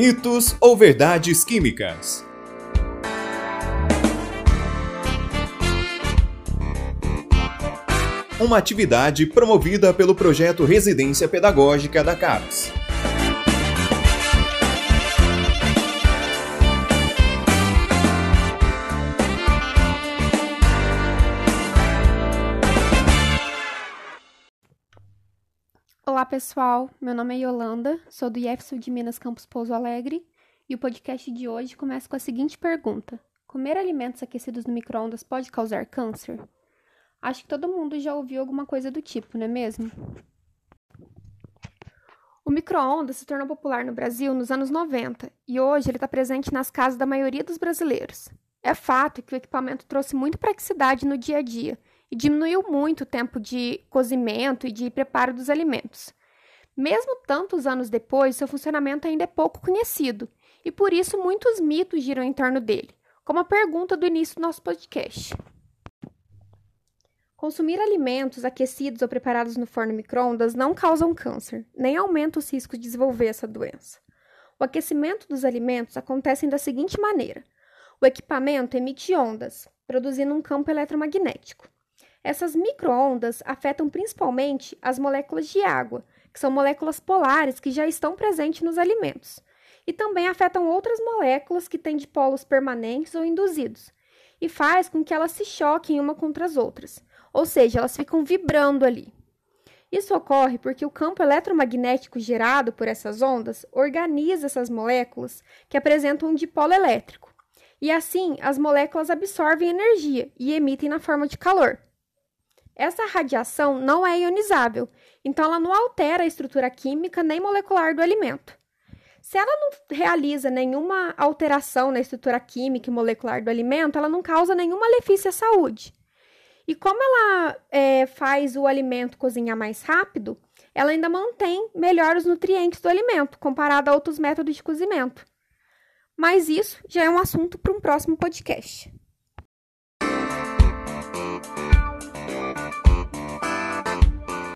Mitos ou verdades químicas? Uma atividade promovida pelo projeto Residência Pedagógica da CAPES. Olá pessoal, meu nome é Yolanda, sou do IEFSU de Minas Campus Pouso Alegre e o podcast de hoje começa com a seguinte pergunta: Comer alimentos aquecidos no micro-ondas pode causar câncer? Acho que todo mundo já ouviu alguma coisa do tipo, não é mesmo? O micro-ondas se tornou popular no Brasil nos anos 90 e hoje ele está presente nas casas da maioria dos brasileiros. É fato que o equipamento trouxe muita praticidade no dia a dia e diminuiu muito o tempo de cozimento e de preparo dos alimentos. Mesmo tantos anos depois, seu funcionamento ainda é pouco conhecido e por isso muitos mitos giram em torno dele, como a pergunta do início do nosso podcast. Consumir alimentos aquecidos ou preparados no forno micro-ondas não causam câncer, nem aumenta os riscos de desenvolver essa doença. O aquecimento dos alimentos acontece da seguinte maneira: o equipamento emite ondas, produzindo um campo eletromagnético. Essas microondas afetam principalmente as moléculas de água, que são moléculas polares que já estão presentes nos alimentos, e também afetam outras moléculas que têm dipolos permanentes ou induzidos, e faz com que elas se choquem uma contra as outras, ou seja, elas ficam vibrando ali. Isso ocorre porque o campo eletromagnético gerado por essas ondas organiza essas moléculas que apresentam um dipolo elétrico. E assim, as moléculas absorvem energia e emitem na forma de calor. Essa radiação não é ionizável, então ela não altera a estrutura química nem molecular do alimento. Se ela não realiza nenhuma alteração na estrutura química e molecular do alimento, ela não causa nenhum malefício à saúde. E como ela é, faz o alimento cozinhar mais rápido, ela ainda mantém melhor os nutrientes do alimento comparado a outros métodos de cozimento. Mas isso já é um assunto para um próximo podcast.